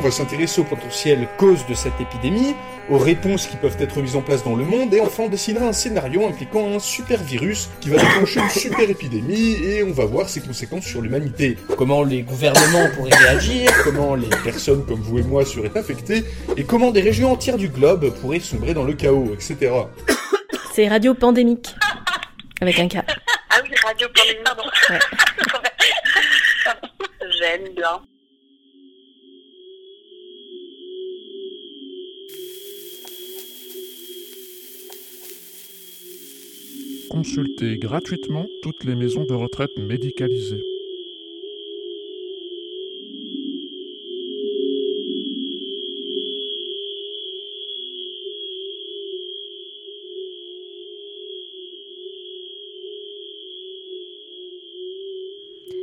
On va s'intéresser aux potentielles causes de cette épidémie, aux réponses qui peuvent être mises en place dans le monde, et enfin on décidera un scénario impliquant un super virus qui va déclencher une super épidémie, et on va voir ses conséquences sur l'humanité. Comment les gouvernements pourraient réagir, comment les personnes comme vous et moi seraient affectées, et comment des régions entières du globe pourraient sombrer dans le chaos, etc. C'est Radio Pandémique. Avec un K. Ah oui, Radio Pandémie, pardon. Ouais. J'aime bien. Consultez gratuitement toutes les maisons de retraite médicalisées.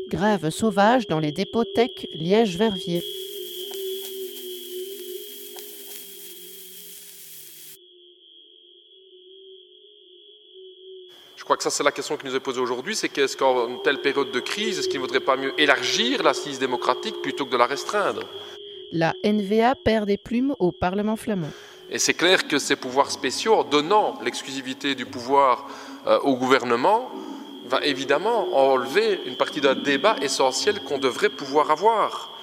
Grève sauvage dans les dépôts tech Liège-Verviers. Crois que ça, c'est la question qui nous est posée aujourd'hui, c'est qu'est-ce qu'en telle période de crise, est-ce qu'il ne vaudrait pas mieux élargir l'assise démocratique plutôt que de la restreindre? La NVA perd des plumes au Parlement flamand. Et c'est clair que ces pouvoirs spéciaux, en donnant l'exclusivité du pouvoir euh, au gouvernement, va évidemment enlever une partie d'un débat essentiel qu'on devrait pouvoir avoir.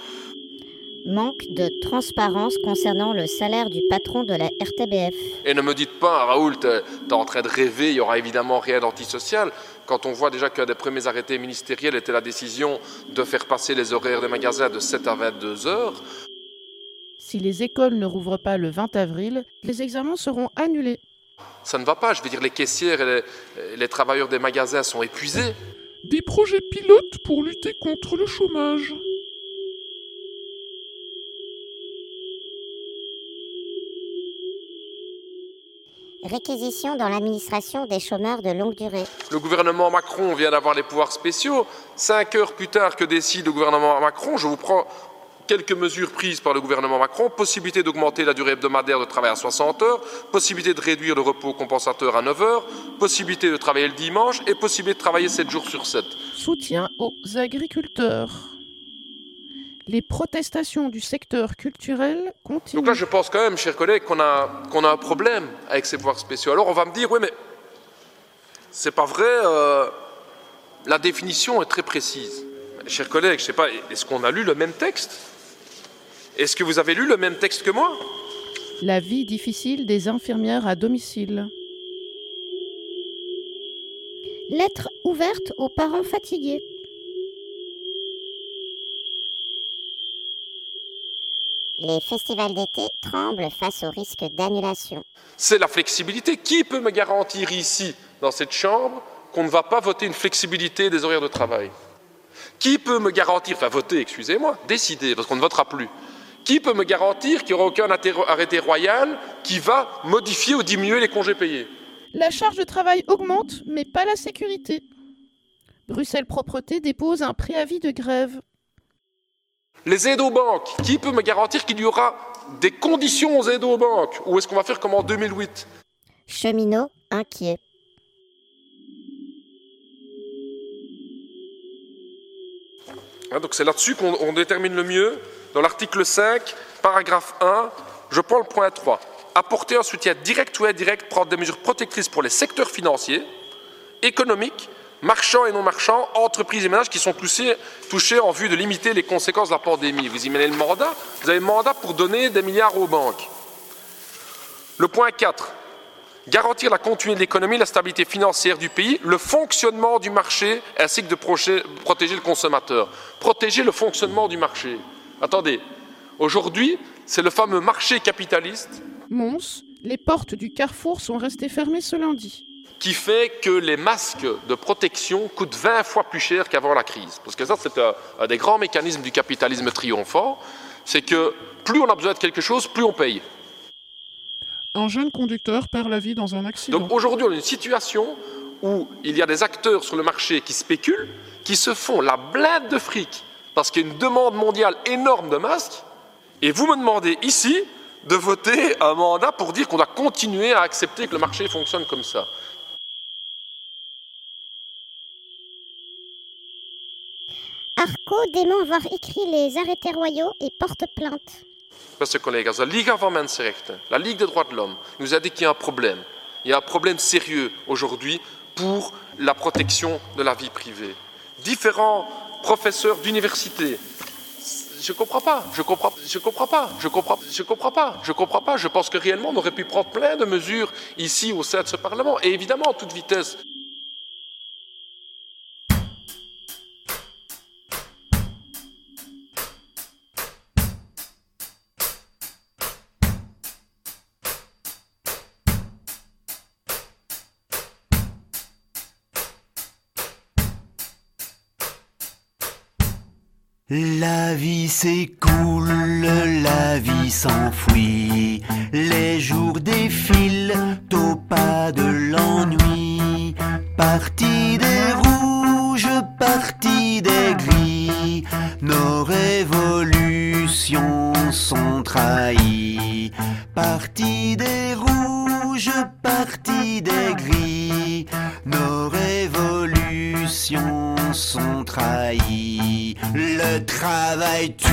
Manque de transparence concernant le salaire du patron de la RTBF. Et ne me dites pas, Raoul, t'es en train de rêver, il y aura évidemment rien d'antisocial. Quand on voit déjà qu'un des premiers arrêtés ministériels était la décision de faire passer les horaires des magasins de 7 à 22 heures, Si les écoles ne rouvrent pas le 20 avril, les examens seront annulés. ça ne va pas. Je veux dire, les caissières et les, les travailleurs des magasins sont épuisés. Des projets pilotes pour lutter contre le chômage. Réquisition dans l'administration des chômeurs de longue durée. Le gouvernement Macron vient d'avoir les pouvoirs spéciaux. Cinq heures plus tard que décide le gouvernement Macron, je vous prends quelques mesures prises par le gouvernement Macron. Possibilité d'augmenter la durée hebdomadaire de travail à 60 heures, possibilité de réduire le repos compensateur à 9 heures, possibilité de travailler le dimanche et possibilité de travailler 7 jours sur 7. Soutien aux agriculteurs. Les protestations du secteur culturel continuent. Donc là, je pense quand même, chers collègues, qu'on a, qu'on a un problème avec ces pouvoirs spéciaux. Alors on va me dire, oui, mais c'est pas vrai, euh, la définition est très précise. Chers collègues, je sais pas, est-ce qu'on a lu le même texte? Est-ce que vous avez lu le même texte que moi? La vie difficile des infirmières à domicile. Lettre ouverte aux parents fatigués. Les festivals d'été tremblent face au risque d'annulation. C'est la flexibilité. Qui peut me garantir ici, dans cette chambre, qu'on ne va pas voter une flexibilité des horaires de travail? Qui peut me garantir, enfin voter, excusez-moi, décider, parce qu'on ne votera plus. Qui peut me garantir qu'il n'y aura aucun arrêté royal qui va modifier ou diminuer les congés payés? La charge de travail augmente, mais pas la sécurité. Bruxelles Propreté dépose un préavis de grève. Les aides aux banques, qui peut me garantir qu'il y aura des conditions aux aides aux banques? Ou est-ce qu'on va faire comme en 2008 Cheminots inquiets. Hein, donc c'est là-dessus qu'on on détermine le mieux. Dans l'article 5, paragraphe 1, je prends le point 3. Apporter un soutien direct ou indirect, prendre des mesures protectrices pour les secteurs financiers, économiques, marchands et non marchands, entreprises et ménages qui sont touchés, en vue de limiter les conséquences de la pandémie. Vous imaginez le mandat? Vous avez le mandat pour donner des milliards aux banques. Le point 4. Garantir la continuité de l'économie, la stabilité financière du pays, le fonctionnement du marché, ainsi que de protéger le consommateur. Protéger le fonctionnement du marché. Attendez, aujourd'hui, c'est le fameux marché capitaliste Mons, les portes du carrefour sont restées fermées ce lundi. Qui fait que les masques de protection coûtent 20 fois plus cher qu'avant la crise. Parce que ça, c'est un, un des grands mécanismes du capitalisme triomphant, c'est que plus on a besoin de quelque chose, plus on paye. Un jeune conducteur perd la vie dans un accident. Donc aujourd'hui, on a une situation où il y a des acteurs sur le marché qui spéculent, qui se font la blinde de fric parce qu'il y a une demande mondiale énorme de masques, et vous me demandez ici de voter un mandat pour dire qu'on doit continuer à accepter que le marché fonctionne comme ça. Arco dément avoir écrit les arrêtés royaux et porte plainte. Beste collega's, de Liga la Ligue des droits de l'homme, nous a dit qu'il y a un problème. Il y a un problème sérieux aujourd'hui pour la protection de la vie privée. Différents professeurs d'université. Je comprends pas, je comprends, je comprends pas, je comprends, comprends pas, je comprends pas. Je pense que réellement on aurait pu prendre plein de mesures ici au sein de ce Parlement, et évidemment à toute vitesse. La vie s'écoule, la vie s'enfuit, les jours défilent au pas de l'ennui. Parti des rouges, parti des gris, nos révolutions sont trahies. Parti des Le travail tue,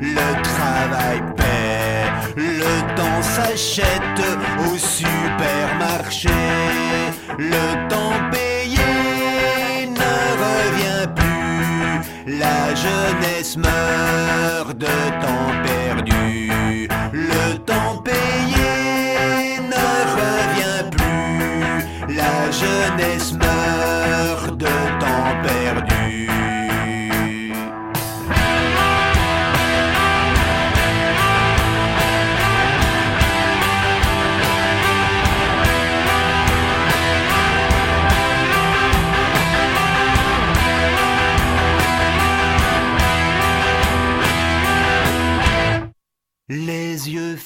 le travail paie, le temps s'achète au supermarché, le temps payé ne revient plus, la jeunesse meurt de temps perdu, le temps payé ne revient plus, la jeunesse meurt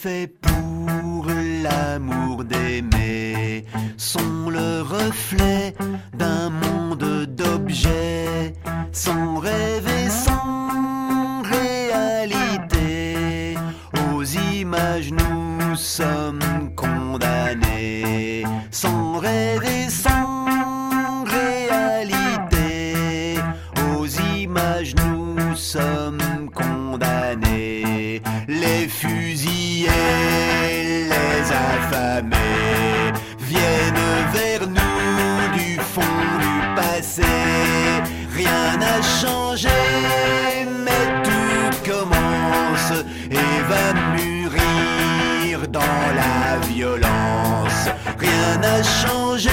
Faits pour l'amour d'aimer sont le reflet d'un monde d'objets sans rêve et sans réalité. Aux images nous sommes Rien n'a changé, mais tout commence. Et va mûrir dans la violence. Rien n'a changé,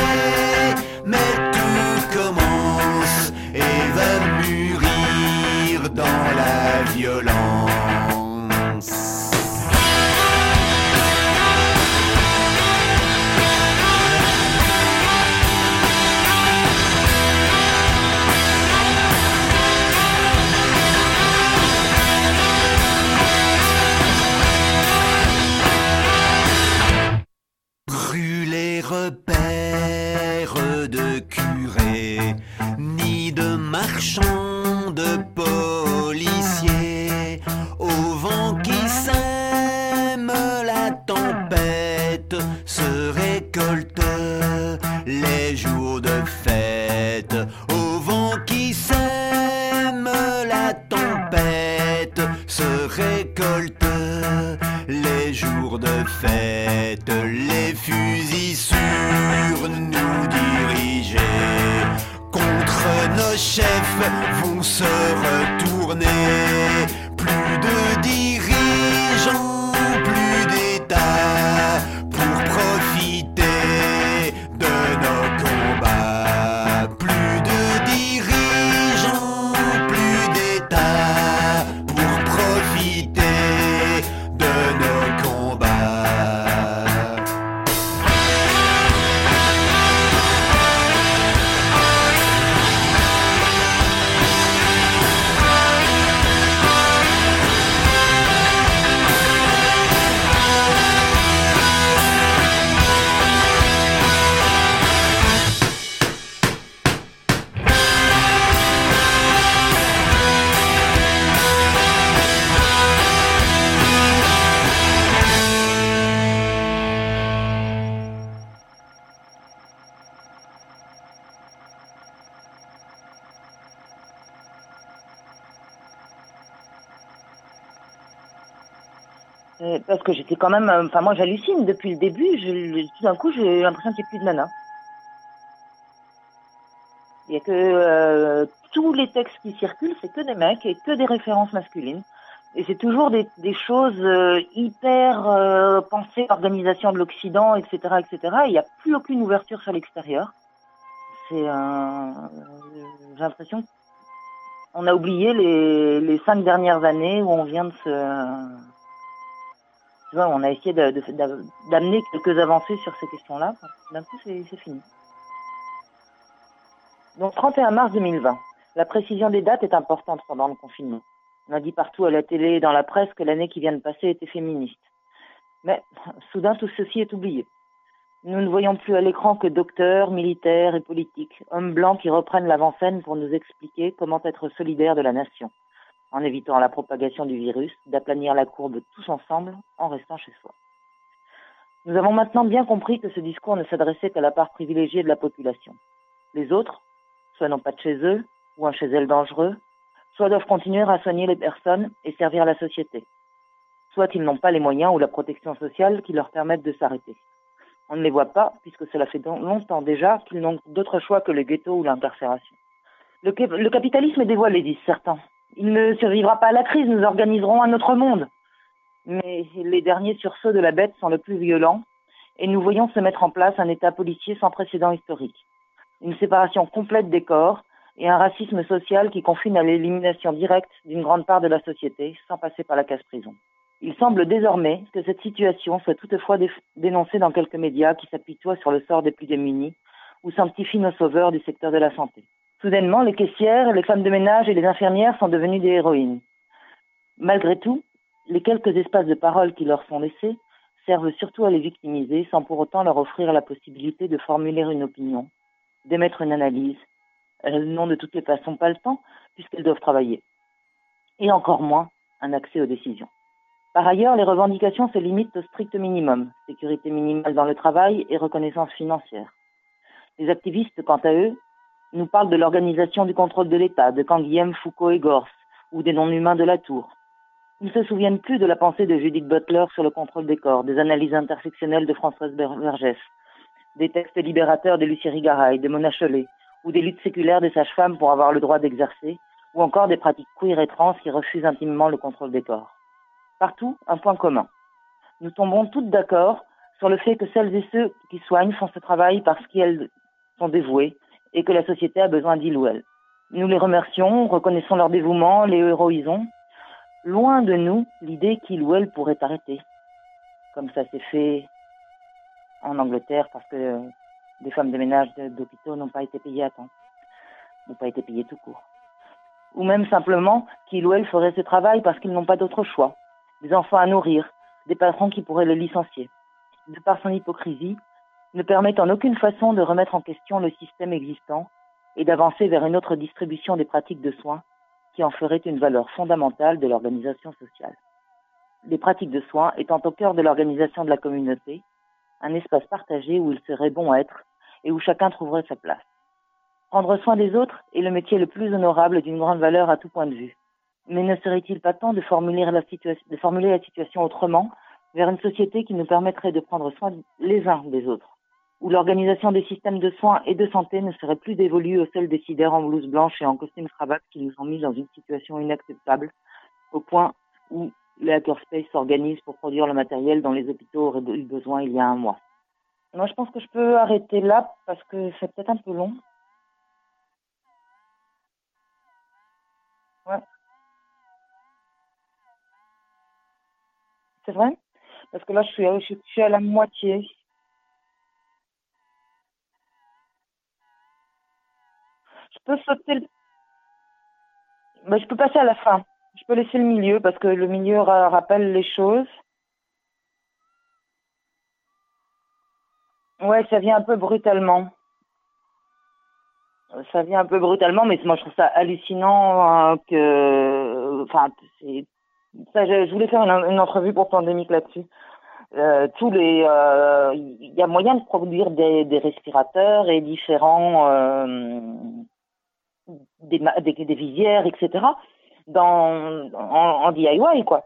vont se retourner. Plus de dirigeants, Parce que j'étais quand même, euh, enfin moi j'hallucine depuis le début. Je, tout d'un coup, j'ai l'impression qu'il n'y a plus de nana. Il y a que euh, tous les textes qui circulent, c'est que des mecs et que des références masculines. Et c'est toujours des, des choses euh, hyper euh, pensées, organisation de l'Occident, etc., etc. Il n'y a plus aucune ouverture sur l'extérieur. C'est un, j'ai l'impression qu'on a oublié les, les cinq dernières années où on vient de se, on a essayé d'amener quelques avancées sur ces questions-là. D'un coup, c'est fini. Donc 31 mars 2020. La précision des dates est importante pendant le confinement. On a dit partout à la télé et dans la presse que l'année qui vient de passer était féministe. Mais soudain, tout ceci est oublié. Nous ne voyons plus à l'écran que docteurs, militaires et politiques, hommes blancs qui reprennent l'avant-scène pour nous expliquer comment être solidaires de la nation, en évitant la propagation du virus, d'aplanir la courbe tous ensemble en restant chez soi. Nous avons maintenant bien compris que ce discours ne s'adressait qu'à la part privilégiée de la population. Les autres, soit n'ont pas de chez eux, ou un chez elles dangereux, soit doivent continuer à soigner les personnes et servir la société, soit ils n'ont pas les moyens ou la protection sociale qui leur permettent de s'arrêter. On ne les voit pas, puisque cela fait longtemps déjà qu'ils n'ont d'autre choix que le ghetto ou l'incarcération. Le, cap- le capitalisme est dévoilé, disent certains. Il ne survivra pas à la crise, nous organiserons un autre monde. Mais les derniers sursauts de la bête sont le plus violents, et nous voyons se mettre en place un État policier sans précédent historique. Une séparation complète des corps et un racisme social qui confine à l'élimination directe d'une grande part de la société sans passer par la casse-prison. Il semble désormais que cette situation soit toutefois dé- dénoncée dans quelques médias qui s'apitoient sur le sort des plus démunis ou sanctifient nos sauveurs du secteur de la santé. Soudainement, les caissières, les femmes de ménage et les infirmières sont devenues des héroïnes. Malgré tout, les quelques espaces de parole qui leur sont laissés servent surtout à les victimiser sans pour autant leur offrir la possibilité de formuler une opinion, d'émettre une analyse. Elles n'ont de toutes les façons pas le temps puisqu'elles doivent travailler. Et encore moins un accès aux décisions. Par ailleurs, les revendications se limitent au strict minimum, sécurité minimale dans le travail et reconnaissance financière. Les activistes, quant à eux, nous parlent de l'organisation du contrôle de l'État, de Canguilhem, Foucault et Gors, ou des non-humains de la Tour. Ils ne se souviennent plus de la pensée de Judith Butler sur le contrôle des corps, des analyses intersectionnelles de Françoise Vergès, des textes libérateurs de Lucie Rigaray, de Mona Chollet, ou des luttes séculaires des sages-femmes pour avoir le droit d'exercer, ou encore des pratiques queer et trans qui refusent intimement le contrôle des corps. Partout, un point commun. Nous tombons toutes d'accord sur le fait que celles et ceux qui soignent font ce travail parce qu'elles sont dévouées et que la société a besoin d'ils ou elles. Nous les remercions, reconnaissons leur dévouement, les héroïsons. Loin de nous l'idée qu'ils ou elles pourraient arrêter, comme ça s'est fait en Angleterre parce que des femmes de ménage d'hôpitaux n'ont pas été payées à temps, n'ont pas été payées tout court. Ou même simplement qu'ils ou elles feraient ce travail parce qu'ils n'ont pas d'autre choix. Des enfants à nourrir, des patrons qui pourraient les licencier. De par son hypocrisie, ne permettent en aucune façon de remettre en question le système existant et d'avancer vers une autre distribution des pratiques de soins qui en ferait une valeur fondamentale de l'organisation sociale. Les pratiques de soins étant au cœur de l'organisation de la communauté, un espace partagé où il serait bon être et où chacun trouverait sa place. Prendre soin des autres est le métier le plus honorable d'une grande valeur à tout point de vue. Mais ne serait-il pas temps de formuler la, de formuler la situation autrement vers une société qui nous permettrait de prendre soin les uns des autres? Où l'organisation des systèmes de soins et de santé ne serait plus dévolue aux seuls décideurs en blouse blanche et en costume cravate qui nous ont mis dans une situation inacceptable, au point où les hackerspace s'organisent pour produire le matériel dont les hôpitaux auraient eu besoin il y a un mois. Moi, je pense que je peux arrêter là parce que c'est peut-être un peu long. Ouais. C'est vrai? Parce que là, je suis à la moitié. Je peux passer à la fin. Je peux laisser le milieu parce que le milieu ra- rappelle les choses. Ouais, ça vient un peu brutalement. Ça vient un peu brutalement, mais moi je trouve ça hallucinant euh, que, enfin, je, voulais faire une, entrevue pour Pandémique là-dessus. Euh, tous les, euh, il y a moyen de produire des, des respirateurs et différents, euh, des, des, visières, etc. Dans, en, en DIY quoi.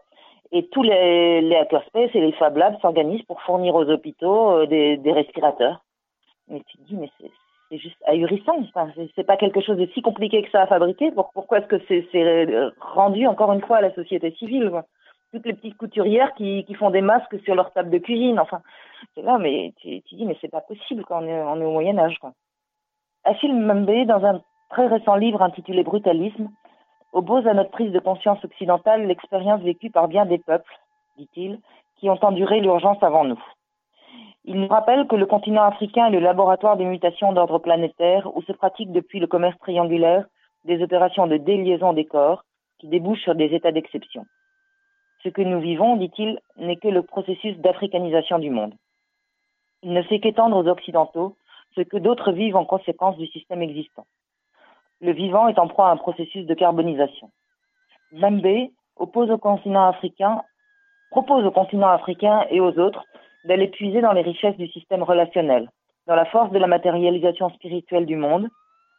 Et tous les, les et les Fab Labs s'organisent pour fournir aux hôpitaux euh, des, des respirateurs. Mais tu te dis, mais c'est juste ahurissant. C'est- pas quelque chose de si compliqué que ça à fabriquer. Pour- Pourquoi est-ce que c'est c'est, euh, rendu encore une fois à la société civile Toutes les petites couturières qui, qui font des masques sur leur table de cuisine. Enfin, c'est là, mais tu, tu dis, mais c'est pas possible quand on est, on est au Moyen Âge. Quoi. Achille Mbembe, dans un très récent livre intitulé Brutalisme, oppose à notre prise de conscience occidentale l'expérience vécue par bien des peuples, dit-il, qui ont enduré l'urgence avant nous. Il nous rappelle que le continent africain est le laboratoire des mutations d'ordre planétaire où se pratiquent depuis le commerce triangulaire des opérations de déliaison des corps qui débouchent sur des états d'exception. Ce que nous vivons, dit-il, n'est que le processus d'africanisation du monde. Il ne fait qu'étendre aux Occidentaux ce que d'autres vivent en conséquence du système existant. Le vivant est en proie à un processus de carbonisation. Africain, propose au continent africain et aux autres d'aller puiser dans les richesses du système relationnel, dans la force de la matérialisation spirituelle du monde.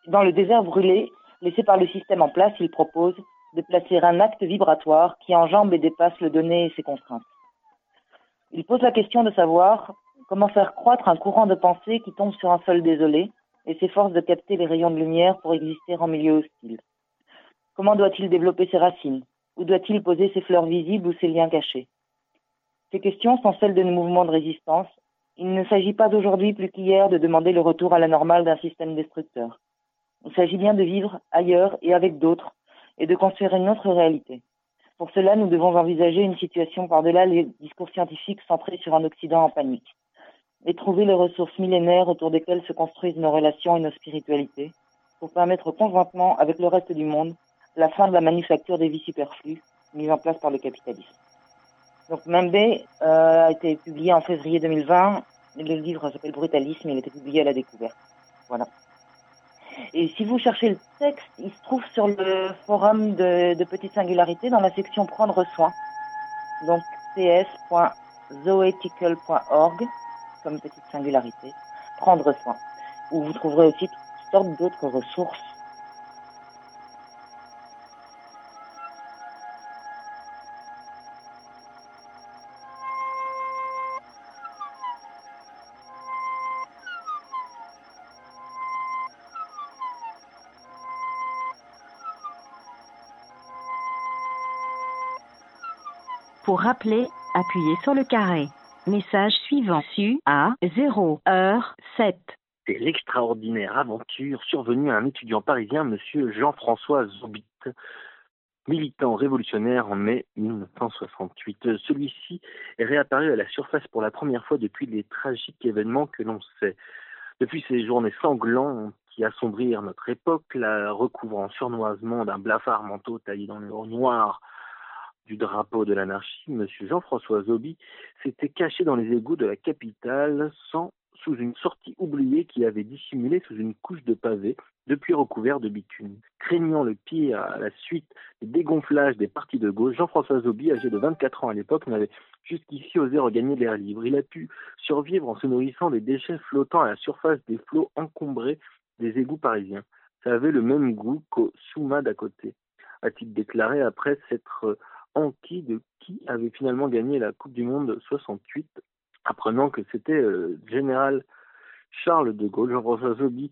Dans le désert brûlé, laissé par le système en place, il propose de placer un acte vibratoire qui enjambe et dépasse le donné et ses contraintes. Il pose la question de savoir comment faire croître un courant de pensée qui tombe sur un sol désolé et s'efforce de capter les rayons de lumière pour exister en milieu hostile. Comment doit-il développer ses racines? Où doit-il poser ses fleurs visibles ou ses liens cachés? Ces questions sont celles de nos mouvements de résistance. Il ne s'agit pas d'aujourd'hui plus qu'hier de demander le retour à la normale d'un système destructeur. Il s'agit bien de vivre ailleurs et avec d'autres et de construire une autre réalité. Pour cela, nous devons envisager une situation par-delà les discours scientifiques centrés sur un Occident en panique et trouver les ressources millénaires autour desquelles se construisent nos relations et nos spiritualités pour permettre conjointement avec le reste du monde la fin de la manufacture des vies superflues mise en place par le capitalisme. Donc Membe euh, a été publié en février 2020. Le livre s'appelle Brutalisme, il a été publié à la découverte. Voilà. Et si vous cherchez le texte, il se trouve sur le forum de, de Petite Singularité dans la section Prendre soin. Donc cs.zoethical.org comme Petite Singularité. Prendre soin. Où vous trouverez aussi toutes sortes d'autres ressources Pour rappeler, appuyez sur le carré. Message suivant su à 0 heure 7. C'est l'extraordinaire aventure survenue à un étudiant parisien, monsieur Jean-François Zobit, militant révolutionnaire en mai 1968. Celui-ci est réapparu à la surface pour la première fois depuis les tragiques événements que l'on sait. Depuis ces journées sanglantes qui assombrirent notre époque, la recouvrant surnoisement d'un blafard manteau taillé dans le noir du drapeau de l'anarchie, M. Jean-François Zobi s'était caché dans les égouts de la capitale sous une sortie oubliée qui avait dissimulé sous une couche de pavés depuis recouvert de bitume. Craignant le pire à la suite des dégonflages des partis de gauche, Jean-François Zobi, âgé de 24 ans à l'époque, n'avait jusqu'ici osé regagner l'air libre. Il a pu survivre en se nourrissant des déchets flottant à la surface des flots encombrés des égouts parisiens. Ça avait le même goût qu'au Souma d'à côté, a-t-il déclaré après s'être enquis de qui avait finalement gagné la Coupe du Monde 68 apprenant que c'était euh, général Charles de Gaulle, Jean-François Zobi,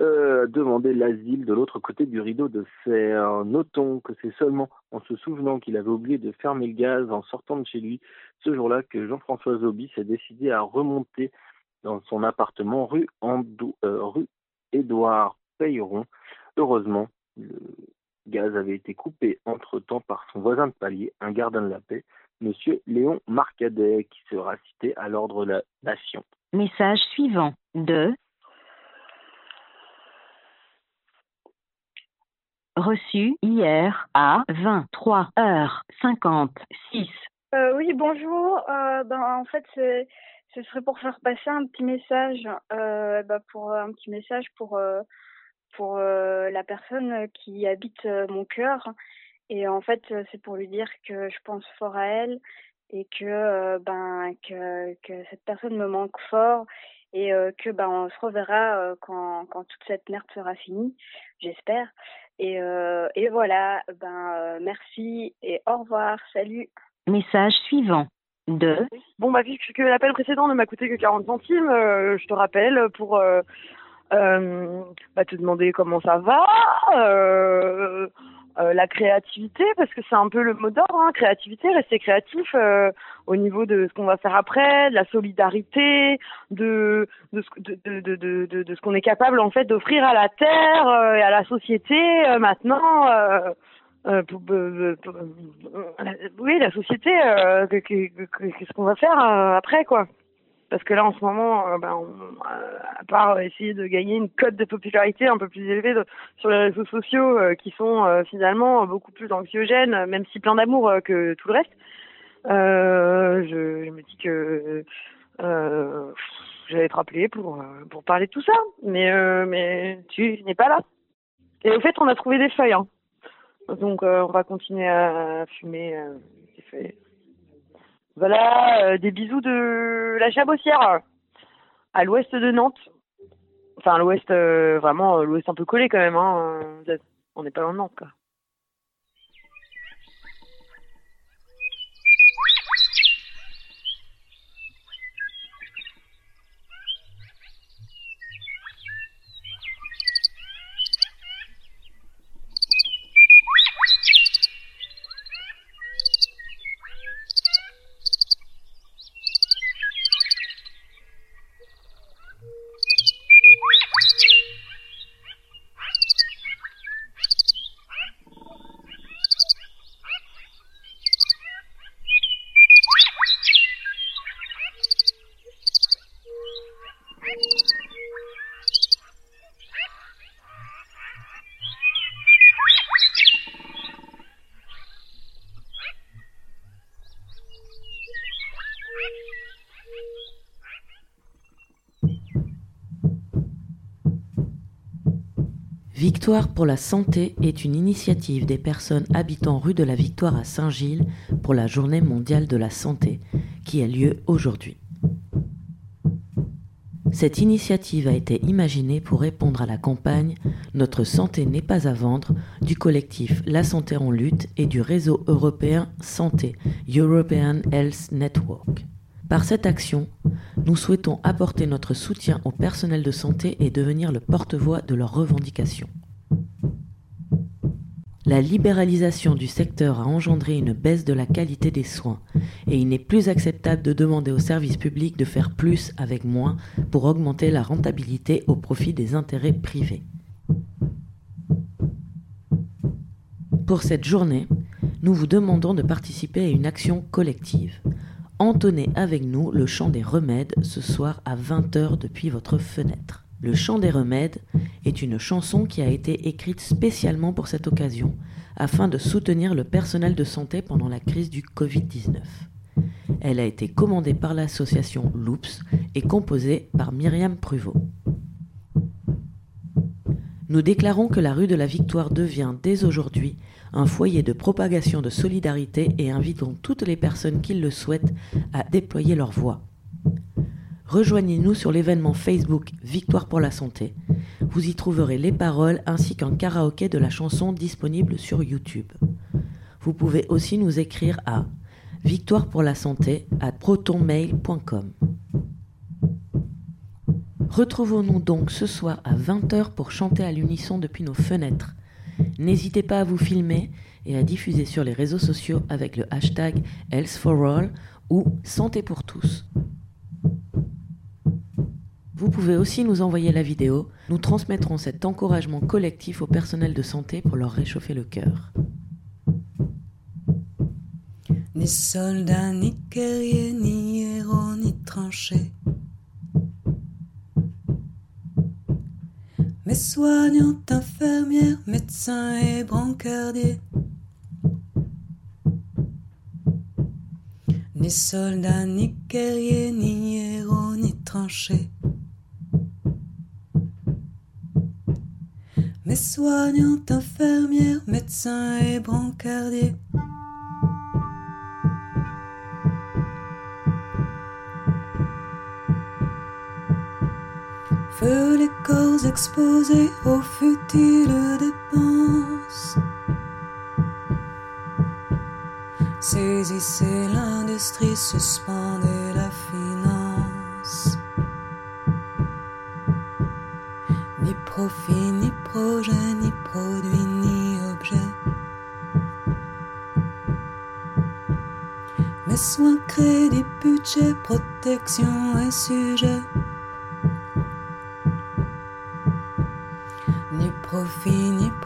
euh, demandé l'asile de l'autre côté du rideau de fer. Notons que c'est seulement en se souvenant qu'il avait oublié de fermer le gaz en sortant de chez lui ce jour-là que Jean-François Zobi s'est décidé à remonter dans son appartement rue, euh, rue Édouard Payeron. Heureusement, le gaz avait été coupé entre-temps par son voisin de palier, un gardien de la paix, Monsieur Léon Marcadet, qui sera cité à l'ordre de la nation. Message suivant de reçu hier à 23h56. Euh, oui, bonjour. Euh, ben, en fait, ce serait pour faire passer un petit message, euh, ben, pour un petit message pour euh, pour euh, la personne qui habite euh, mon cœur. Et en fait, euh, c'est pour lui dire que je pense fort à elle et que euh, ben que que cette personne me manque fort et euh, que ben on se reverra euh, quand quand toute cette merde sera finie, j'espère. Et euh, et voilà, ben euh, merci et au revoir, salut. Message suivant. De Bon, bah, vu que l'appel précédent ne m'a coûté que 40 centimes, euh, je te rappelle pour euh, bah, te demander comment ça va, euh, euh, la créativité, parce que c'est un peu le mot d'ordre, hein, créativité, rester créatif euh, au niveau de ce qu'on va faire après, de la solidarité, de, de, ce, de, de, de, de, de ce qu'on est capable en fait d'offrir à la terre euh, et à la société euh, maintenant. Euh, oui, la société, euh, que- que- que- qu'est-ce qu'on va faire euh, après, quoi Parce que là, en ce moment, euh, ben, on- euh, à part essayer de gagner une cote de popularité un peu plus élevée sur les réseaux sociaux, euh, qui sont finalement beaucoup plus anxiogènes, même si plein d'amour que tout le reste, je, me dis que j'allais te rappeler pour, pour parler de tout ça. Mais, mais tu n'es pas là. Et au fait, on a trouvé des feuilles. Hein. Donc, on va continuer à fumer des feuilles. Voilà, euh, des bisous de la Chabossière, à l'ouest de Nantes. Enfin, l'ouest, euh, vraiment, euh, l'ouest un peu collé quand même. Hein. On n'est pas loin de Nantes, quoi. Victoire pour la santé est une initiative des personnes habitant rue de la Victoire à Saint-Gilles pour la Journée mondiale de la santé qui a lieu aujourd'hui. Cette initiative a été imaginée pour répondre à la campagne Notre santé n'est pas à vendre du collectif La Santé en lutte et du réseau européen Santé European Health Network. Par cette action, nous souhaitons apporter notre soutien au personnel de santé et devenir le porte-voix de leurs revendications. La libéralisation du secteur a engendré une baisse de la qualité des soins et il n'est plus acceptable de demander aux services publics de faire plus avec moins pour augmenter la rentabilité au profit des intérêts privés. Pour cette journée, nous vous demandons de participer à une action collective. Entonnez avec nous le chant des remèdes ce soir à 20h depuis votre fenêtre. Le chant des remèdes est une chanson qui a été écrite spécialement pour cette occasion afin de soutenir le personnel de santé pendant la crise du Covid-19. Elle a été commandée par l'association Loops et composée par Myriam Pruvot. Nous déclarons que la rue de la Victoire devient dès aujourd'hui un foyer de propagation de solidarité et invitons toutes les personnes qui le souhaitent à déployer leur voix. Rejoignez-nous sur l'événement Facebook Victoire pour la santé. Vous y trouverez les paroles ainsi qu'un karaoké de la chanson disponible sur YouTube. Vous pouvez aussi nous écrire à victoire pour la santé à protonmail.com. Retrouvons-nous donc ce soir à 20h pour chanter à l'unisson depuis nos fenêtres. N'hésitez pas à vous filmer et à diffuser sur les réseaux sociaux avec le hashtag Health for All ou Santé pour tous. Vous pouvez aussi nous envoyer la vidéo, nous transmettrons cet encouragement collectif au personnel de santé pour leur réchauffer le cœur. Ni soldats, ni guerriers, ni héros, ni tranchés. Mais soignantes, infirmières, médecins et brancardiers. Ni soldats, ni guerriers, ni héros, ni tranchés. Mais soignantes, infirmières, médecins et brancardiers. Feu les corps exposés aux futiles dépenses. Saisissez l'industrie suspendait la finance. Ni profit, ni projet, ni produit, ni objet. Mais soins, crédit, budget, protection et sujet.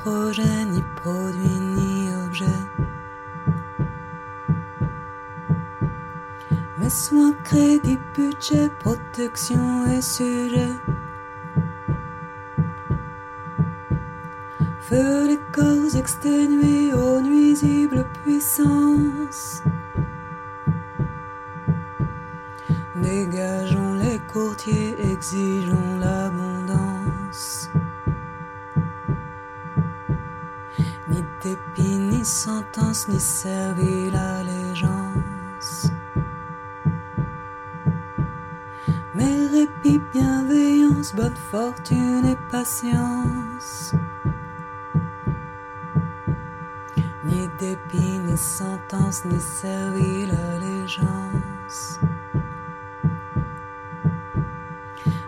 Projet, ni produit, ni objet. Mais soins, crédit, budget, protection et sujet. Feu les corps exténués aux nuisibles puissances. Dégageons les courtiers, exigeons l'abondance. Sentence, ni servile allégeance. Mais répit, bienveillance, bonne fortune et patience. Ni dépit, ni sentence, ni servile allégeance.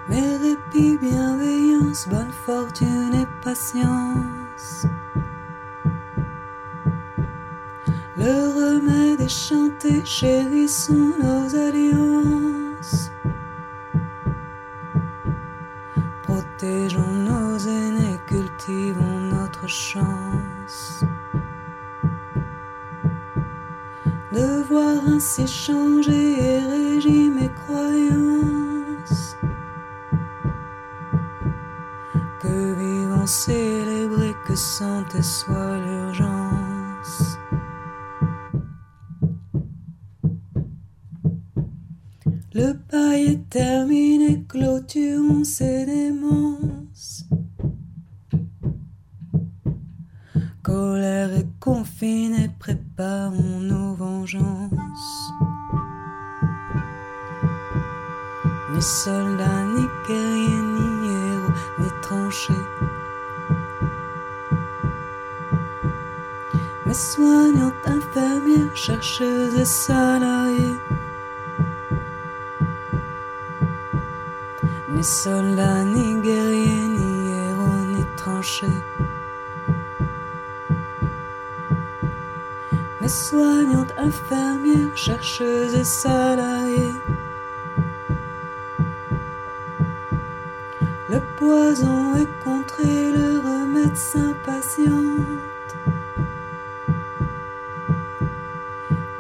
Mais répit, bienveillance, bonne fortune et patience. Le remède est chanté, chérissons nos alliances. Protégeons nos aînés, cultivons notre chance. De voir ainsi changer Ni soldats, ni guerriers, ni héros, ni tranchés. Mais soignantes, infirmières, chercheuses et salariés. Le poison est contré, le remède s'impatiente.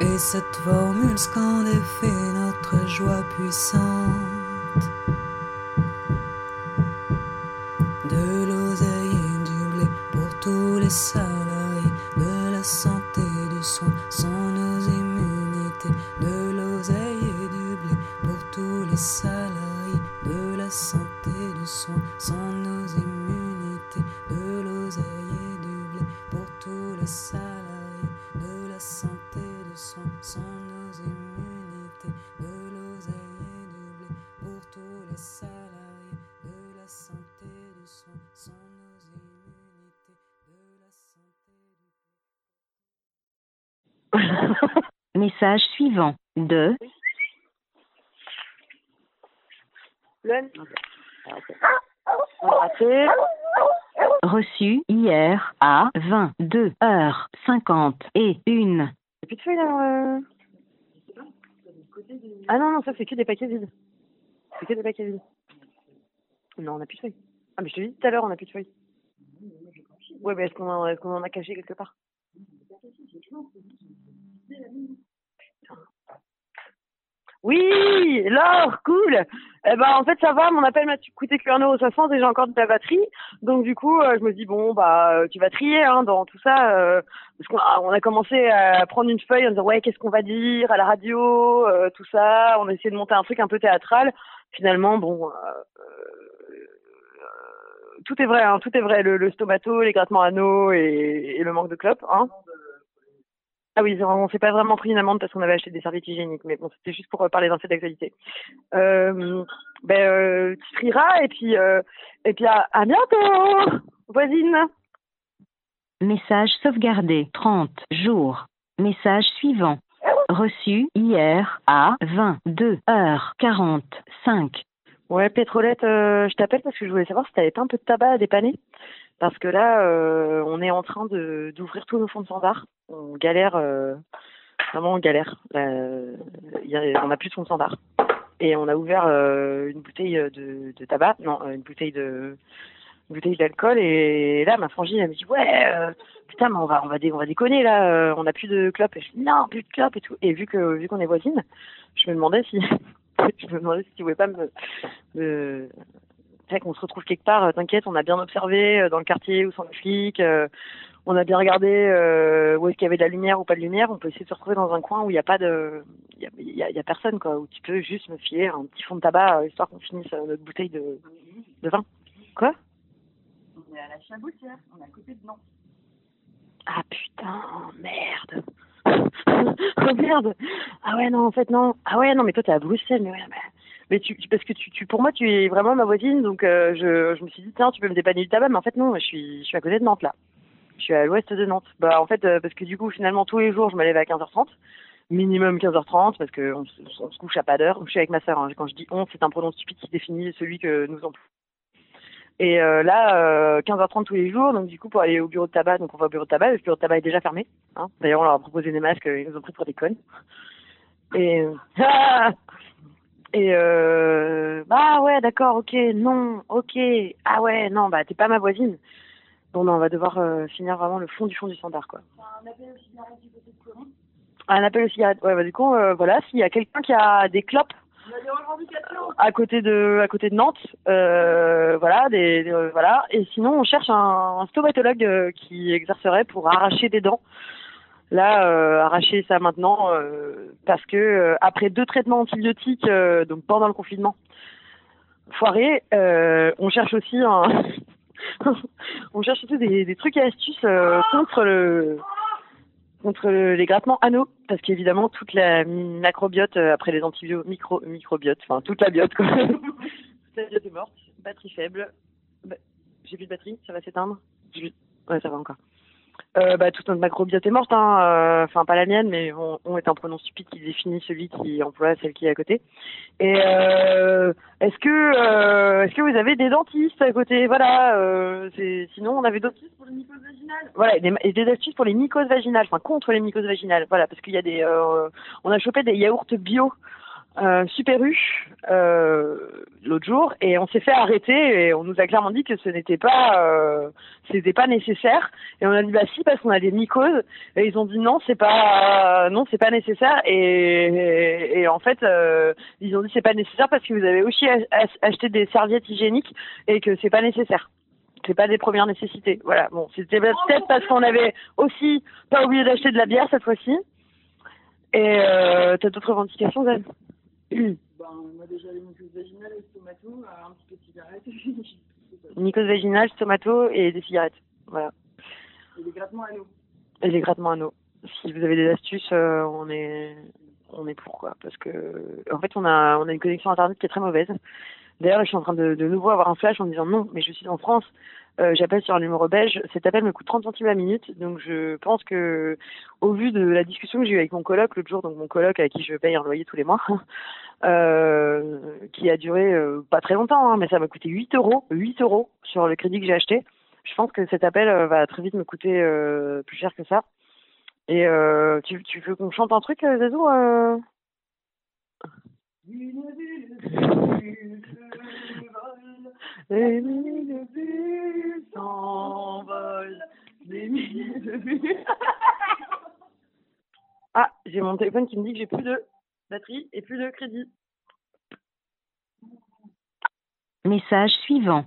Et cette formule scandée fait notre joie puissante. Pour Len Raté. reçu hier à 22h50 et 1. Y'a plus de feuilles là euh... Ah non, non, ça c'est que des paquets vides. C'est que des paquets vides. Non, on a plus de feuilles. Ah, mais je te l'ai dit tout à l'heure, on a plus de feuilles. Ouais, mais est-ce qu'on en, est-ce qu'on en a caché quelque part? Oui, Laure, cool. Eh ben en fait ça va, mon appel m'a coûté que 1,60€ et j'ai encore de la batterie. Donc du coup, euh, je me dis bon bah euh, tu vas trier hein, dans tout ça euh, parce qu'on a, on a commencé à prendre une feuille en disant ouais qu'est-ce qu'on va dire à la radio, tout ça. On a essayé de monter un truc un peu théâtral. Finalement bon. tout est vrai, hein, tout est vrai, le, le stomato, les grattements anneaux et, et le manque de clopes. Hein. Ah oui, on s'est pas vraiment pris une amende parce qu'on avait acheté des serviettes hygiéniques, mais bon, c'était juste pour euh, parler d'un fait d'actualité. Euh, ben, euh, tu trieras et puis, euh, et puis à, à bientôt, voisine. Message sauvegardé 30 jours. Message suivant reçu hier à 22h45. Ouais, Pétrolette, je t'appelle parce que je voulais savoir si t'avais pas un peu de tabac à dépanner. Parce que là, on est en train d'ouvrir tous nos fonds de standard. On galère, euh, vraiment on galère. Euh, on n'a plus de standard. Et on a ouvert euh, une bouteille de, de tabac, non, euh, une bouteille de une bouteille d'alcool. Et là, ma frangine, elle me dit, ouais, euh, putain, mais on va, on va, dé- on va déconner là. euh, on n'a plus de clopes. Et je dis, non, plus de clopes et tout. Et vu que vu qu'on est voisines, je me demandais si je me demandais si tu pouvais pas me, me qu'on se retrouve quelque part, euh, t'inquiète, on a bien observé euh, dans le quartier où sont les flics, euh, on a bien regardé euh, où est-ce qu'il y avait de la lumière ou pas de lumière, on peut essayer de se retrouver dans un coin où il n'y a pas de... Il y a, il y a- il y a personne, quoi, où tu peux juste me filer un petit fond de tabac, euh, histoire qu'on finisse euh, notre bouteille de, de vin. Quoi? On est à la Chaboutière, on est à côté de Nantes. Ah putain, merde Oh merde Ah ouais, non, en fait, non. Ah ouais, non, mais toi, t'es à Bruxelles, mais ouais, mais... Mais tu, tu- parce que tu, tu, pour moi, tu es vraiment ma voisine, donc euh, je, je me suis dit, tiens, tu peux me dépanner du tabac, mais en fait, non, je suis, je suis à côté de Nantes, là. Je suis à l'ouest de Nantes. Bah, en fait, euh, parce que du coup, finalement, tous les jours, je me lève à 15h30, minimum 15h30, parce que on, se- couche à pas d'heure. Je suis avec ma sœur, hein. quand je dis on, c'est un pronom stupide qui définit celui que nous employons. Et euh, là, euh, 15h30 tous les jours, donc du coup, pour aller au bureau de tabac, donc on va au bureau de tabac, le bureau de tabac est déjà fermé. Hein. D'ailleurs, on leur a proposé des masques, euh, ils nous ont pris pour des connes. Et, et euh, bah ouais, d'accord, ok, non, ok, ah ouais, non, bah t'es pas ma voisine. Bon, non, on va devoir euh, finir vraiment le fond du fond du standard, quoi. Un appel au cigarette du côté de Corinne. Un appel aux cigarettes. Ouais, bah du coup, euh, voilà, s'il y a quelqu'un qui a des clopes à côté de à côté de Nantes, euh, voilà, des, des- euh, voilà. Et sinon, on cherche un, un stomatologue euh, qui exercerait pour arracher des dents. Là, arracher ça maintenant, parce que après deux traitements antibiotiques, donc pendant le confinement, foiré, on cherche aussi un, on cherche aussi des, trucs et astuces euh, contre le contre le- les grattements anneaux, parce qu'évidemment toute la macrobiote euh, après les antibiotiques, micro microbiote, enfin toute la biote quoi. la biote est morte, batterie faible. Bah, J'ai plus de batterie, ça va s'éteindre? Ouais, ça va encore. Euh, bah, toute notre macrobiote est morte, hein. euh, enfin pas la mienne, mais on, on est un pronom stupide qui définit celui qui emploie celle qui est à côté. Et euh, est-ce que euh, est-ce que vous avez des dentistes à côté? Voilà, euh, sinon on avait d'autres Pour le mycose vaginal. voilà, et des, et des astuces pour les mycoses vaginales, enfin contre les mycoses vaginales. Voilà, parce qu'il y a des, euh, on a chopé des yaourts bio euh, super U euh, l'autre jour et on s'est fait arrêter et on nous a clairement dit que ce n'était pas, euh, c'était pas nécessaire. Et on a dit bah si parce qu'on a des mycoses et ils ont dit non c'est pas, non c'est pas nécessaire et, et, et en fait euh, ils ont dit c'est pas nécessaire parce que vous avez aussi ach- ach- acheté des serviettes hygiéniques et que c'est pas nécessaire c'est pas des premières nécessités. Voilà. Bon, c'était peut-être parce qu'on avait aussi pas oublié d'acheter de la bière cette fois-ci. Et euh, t'as d'autres revendications, Zan Ben, on a déjà les vaginales, les stomatos, un petit peu de cigarette. et Mycose vaginale, stomato et des cigarettes. Voilà. des grattements à l'eau. Et les grattements anneaux. Si vous avez des astuces, euh, on est on est pour quoi Parce que en fait, on a on a une connexion internet qui est très mauvaise. D'ailleurs, je suis en train de, de nouveau avoir un flash en me disant non, mais je suis en France. Euh, J'appelle sur un numéro belge. Cet appel me coûte 30 centimes la minute, donc je pense que, au vu de la discussion que j'ai eue avec mon coloc l'autre jour, donc mon coloc à qui je paye un loyer tous les mois, euh, qui a duré euh, pas très longtemps, hein, mais ça m'a coûté 8 euros, 8 euros sur le crédit que j'ai acheté. Je pense que cet appel va très vite me coûter plus cher que ça. Et tu, tu veux qu'on chante un truc, Zazou euh Les mille vues s'envolent, des mille vues. Ah, j'ai mon téléphone qui me dit que j'ai plus de batterie et plus de crédit. Message suivant.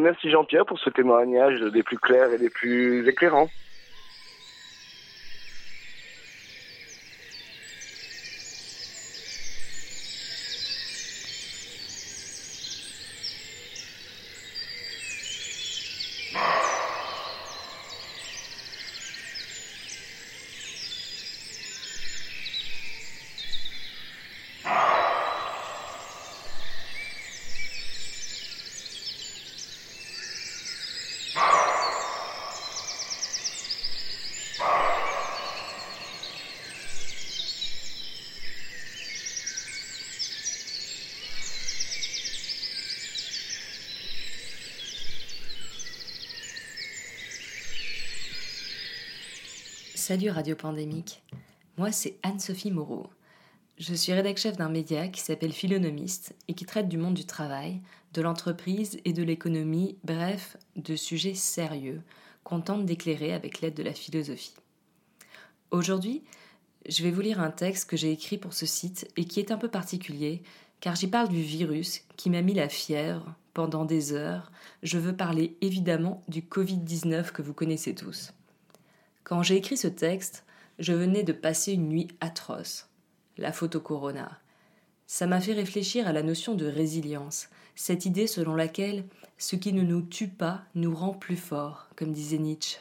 merci Jean-Pierre pour ce témoignage des plus clairs et des plus éclairants. Salut Radio Pandémique. Moi, c'est Anne-Sophie Moreau. Je suis rédac chef d'un média qui s'appelle Philonomiste et qui traite du monde du travail, de l'entreprise et de l'économie, bref, de sujets sérieux qu'on tente d'éclairer avec l'aide de la philosophie. Aujourd'hui, je vais vous lire un texte que j'ai écrit pour ce site et qui est un peu particulier car j'y parle du virus qui m'a mis la fièvre pendant des heures. Je veux parler évidemment du Covid-19 que vous connaissez tous. Quand j'ai écrit ce texte, je venais de passer une nuit atroce. La photo Corona. Ça m'a fait réfléchir à la notion de résilience, cette idée selon laquelle ce qui ne nous tue pas nous rend plus forts, comme disait Nietzsche.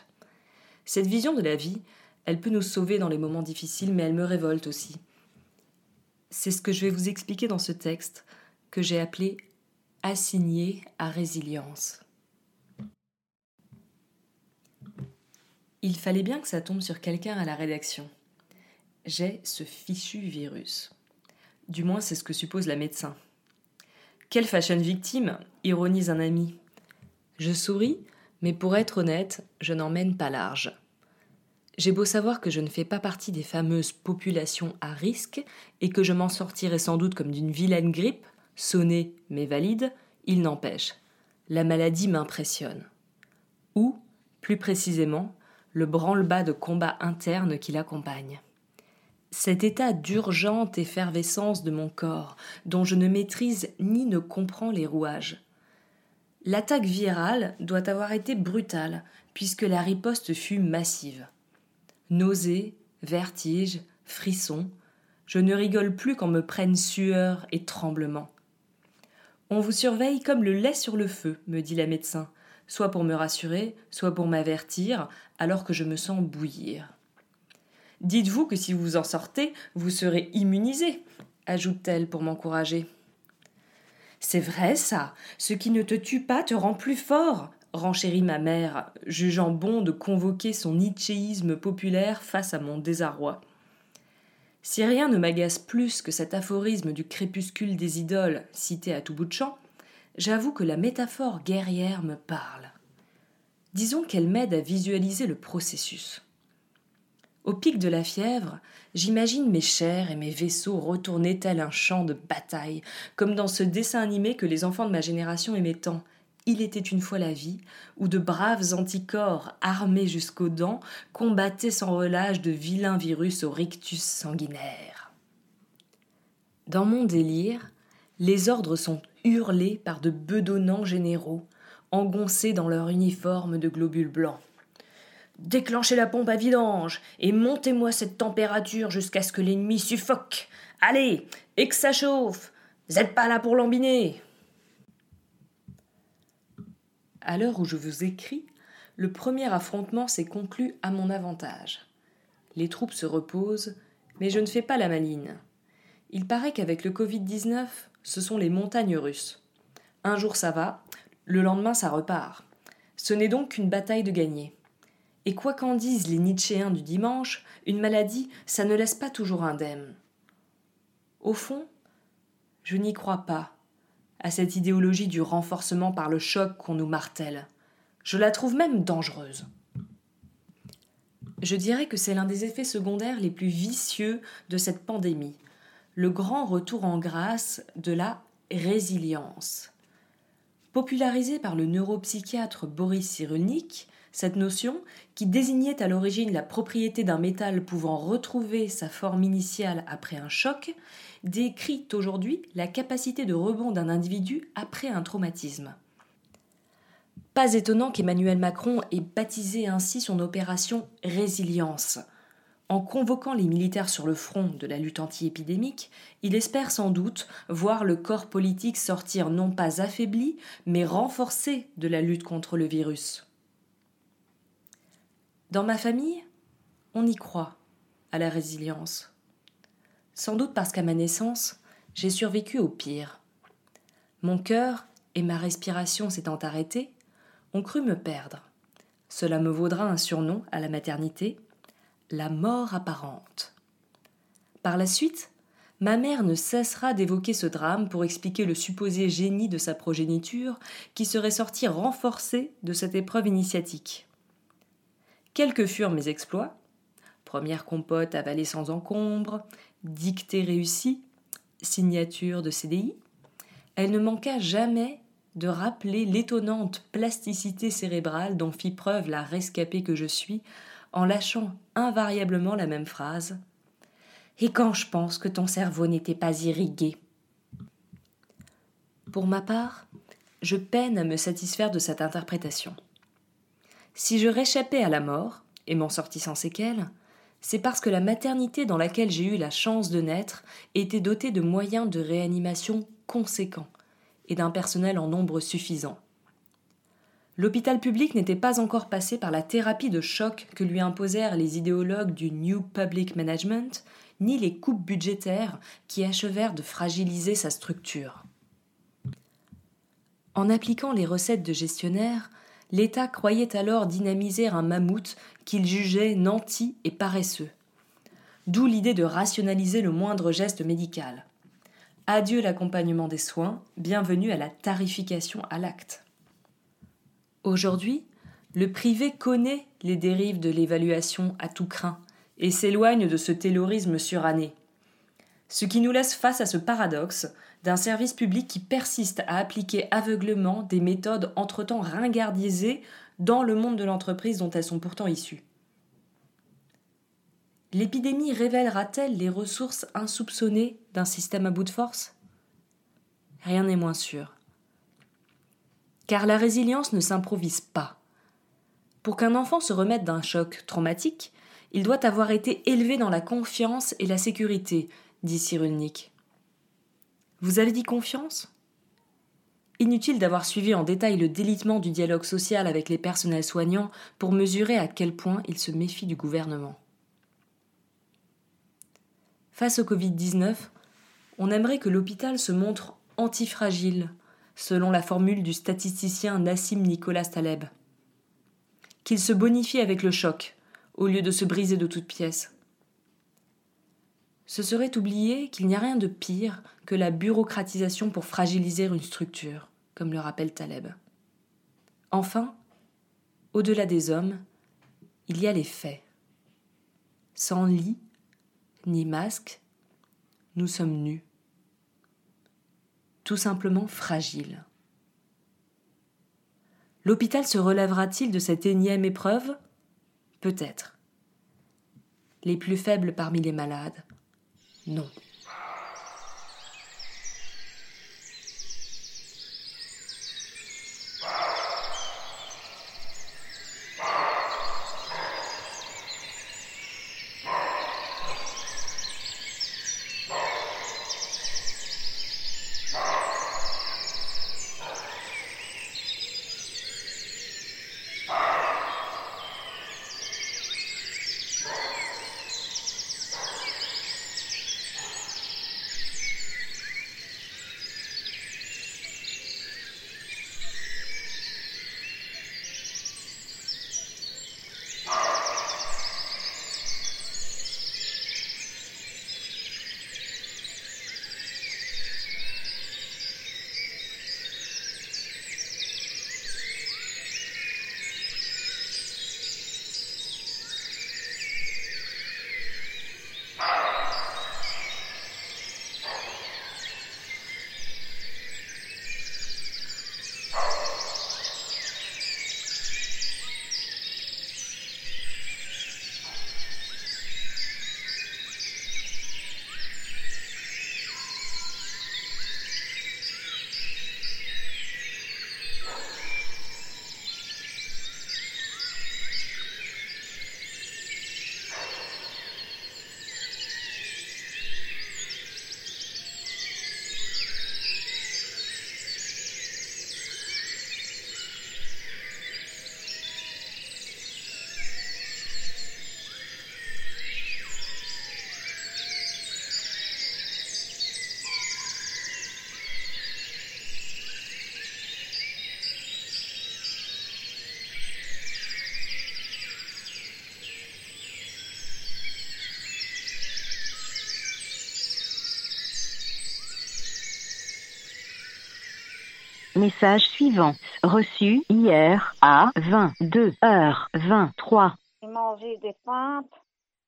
Cette vision de la vie, elle peut nous sauver dans les moments difficiles, mais elle me révolte aussi. C'est ce que je vais vous expliquer dans ce texte que j'ai appelé Assigné à résilience. Il fallait bien que ça tombe sur quelqu'un à la rédaction. J'ai ce fichu virus. Du moins, c'est ce que suppose la médecin. Quelle fashion victime ironise un ami. Je souris, mais pour être honnête, je n'en mène pas large. J'ai beau savoir que je ne fais pas partie des fameuses populations à risque et que je m'en sortirai sans doute comme d'une vilaine grippe, sonnée mais valide, il n'empêche. La maladie m'impressionne. Ou, plus précisément, le branle-bas de combat interne qui l'accompagne. Cet état d'urgente effervescence de mon corps, dont je ne maîtrise ni ne comprends les rouages. L'attaque virale doit avoir été brutale, puisque la riposte fut massive. Nausées, vertiges, frissons, je ne rigole plus quand me prennent sueur et tremblement. On vous surveille comme le lait sur le feu, me dit la médecin, soit pour me rassurer, soit pour m'avertir, alors que je me sens bouillir. Dites-vous que si vous en sortez, vous serez immunisé, ajoute-t-elle pour m'encourager. C'est vrai ça. Ce qui ne te tue pas te rend plus fort, renchérit ma mère, jugeant bon de convoquer son nietzschéisme populaire face à mon désarroi. Si rien ne m'agace plus que cet aphorisme du crépuscule des idoles cité à tout bout de champ, j'avoue que la métaphore guerrière me parle. Disons qu'elle m'aide à visualiser le processus. Au pic de la fièvre, j'imagine mes chairs et mes vaisseaux retourner tel un champ de bataille, comme dans ce dessin animé que les enfants de ma génération aimaient tant. Il était une fois la vie, où de braves anticorps, armés jusqu'aux dents, combattaient sans relâche de vilains virus au rictus sanguinaire. Dans mon délire, les ordres sont hurlés par de bedonnants généraux, engoncés dans leur uniforme de globules blancs. Déclenchez la pompe à vidange et montez-moi cette température jusqu'à ce que l'ennemi suffoque. Allez, et que ça chauffe. Vous n'êtes pas là pour lambiner. À l'heure où je vous écris, le premier affrontement s'est conclu à mon avantage. Les troupes se reposent, mais je ne fais pas la maline. Il paraît qu'avec le Covid-19, ce sont les montagnes russes. Un jour ça va, le lendemain ça repart. Ce n'est donc qu'une bataille de gagner. Et quoi qu'en disent les Nietzschéens du dimanche, une maladie, ça ne laisse pas toujours indemne. Au fond, je n'y crois pas, à cette idéologie du renforcement par le choc qu'on nous martèle. Je la trouve même dangereuse. Je dirais que c'est l'un des effets secondaires les plus vicieux de cette pandémie, le grand retour en grâce de la résilience. Popularisée par le neuropsychiatre Boris Cyrulnik, cette notion, qui désignait à l'origine la propriété d'un métal pouvant retrouver sa forme initiale après un choc, décrit aujourd'hui la capacité de rebond d'un individu après un traumatisme. Pas étonnant qu'Emmanuel Macron ait baptisé ainsi son opération Résilience. En convoquant les militaires sur le front de la lutte anti-épidémique, il espère sans doute voir le corps politique sortir non pas affaibli, mais renforcé de la lutte contre le virus. Dans ma famille, on y croit à la résilience. Sans doute parce qu'à ma naissance, j'ai survécu au pire. Mon cœur et ma respiration s'étant arrêtés, ont cru me perdre. Cela me vaudra un surnom à la maternité, la mort apparente. Par la suite, ma mère ne cessera d'évoquer ce drame pour expliquer le supposé génie de sa progéniture qui serait sorti renforcé de cette épreuve initiatique. Quels que furent mes exploits, première compote avalée sans encombre, dictée réussie, signature de CDI, elle ne manqua jamais de rappeler l'étonnante plasticité cérébrale dont fit preuve la rescapée que je suis en lâchant invariablement la même phrase. Et quand je pense que ton cerveau n'était pas irrigué. Pour ma part, je peine à me satisfaire de cette interprétation. Si je réchappais à la mort, et m'en sortis sans séquelles, c'est parce que la maternité dans laquelle j'ai eu la chance de naître était dotée de moyens de réanimation conséquents et d'un personnel en nombre suffisant. L'hôpital public n'était pas encore passé par la thérapie de choc que lui imposèrent les idéologues du New Public Management, ni les coupes budgétaires qui achevèrent de fragiliser sa structure. En appliquant les recettes de gestionnaire, l'État croyait alors dynamiser un mammouth qu'il jugeait nanti et paresseux. D'où l'idée de rationaliser le moindre geste médical. Adieu l'accompagnement des soins, bienvenue à la tarification à l'acte. Aujourd'hui, le privé connaît les dérives de l'évaluation à tout craint et s'éloigne de ce taylorisme suranné. Ce qui nous laisse face à ce paradoxe d'un service public qui persiste à appliquer aveuglement des méthodes entre-temps ringardisées dans le monde de l'entreprise dont elles sont pourtant issues. L'épidémie révélera-t-elle les ressources insoupçonnées d'un système à bout de force? Rien n'est moins sûr. Car la résilience ne s'improvise pas. Pour qu'un enfant se remette d'un choc traumatique, il doit avoir été élevé dans la confiance et la sécurité, dit Cyrulnik. Vous avez dit confiance? Inutile d'avoir suivi en détail le délitement du dialogue social avec les personnels soignants pour mesurer à quel point ils se méfient du gouvernement. Face au Covid-19, on aimerait que l'hôpital se montre antifragile, selon la formule du statisticien Nassim Nicolas Taleb. Qu'il se bonifie avec le choc, au lieu de se briser de toutes pièces. Ce serait oublier qu'il n'y a rien de pire que la bureaucratisation pour fragiliser une structure, comme le rappelle Taleb. Enfin, au-delà des hommes, il y a les faits. Sans lit, ni masque, nous sommes nus. Tout simplement fragiles. L'hôpital se relèvera-t-il de cette énième épreuve? Peut-être. Les plus faibles parmi les malades? Non. Message suivant. Reçu hier à 22h23. J'ai mangé des pâtes,